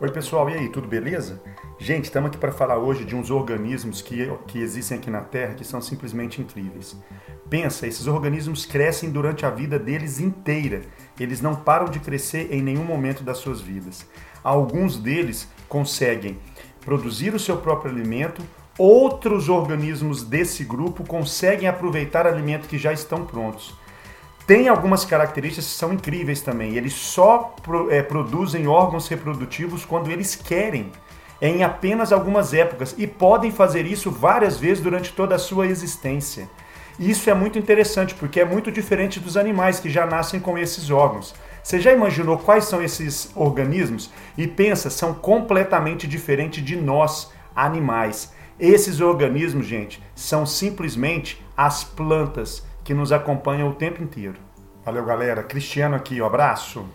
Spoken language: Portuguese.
Oi pessoal, e aí, tudo beleza? Gente, estamos aqui para falar hoje de uns organismos que, que existem aqui na Terra que são simplesmente incríveis. Pensa, esses organismos crescem durante a vida deles inteira. Eles não param de crescer em nenhum momento das suas vidas. Alguns deles conseguem produzir o seu próprio alimento, outros organismos desse grupo conseguem aproveitar alimentos que já estão prontos tem algumas características que são incríveis também. Eles só é, produzem órgãos reprodutivos quando eles querem, em apenas algumas épocas, e podem fazer isso várias vezes durante toda a sua existência. Isso é muito interessante porque é muito diferente dos animais que já nascem com esses órgãos. Você já imaginou quais são esses organismos? E pensa, são completamente diferentes de nós, animais. Esses organismos, gente, são simplesmente as plantas que nos acompanham o tempo inteiro. Valeu, galera. Cristiano aqui, um abraço.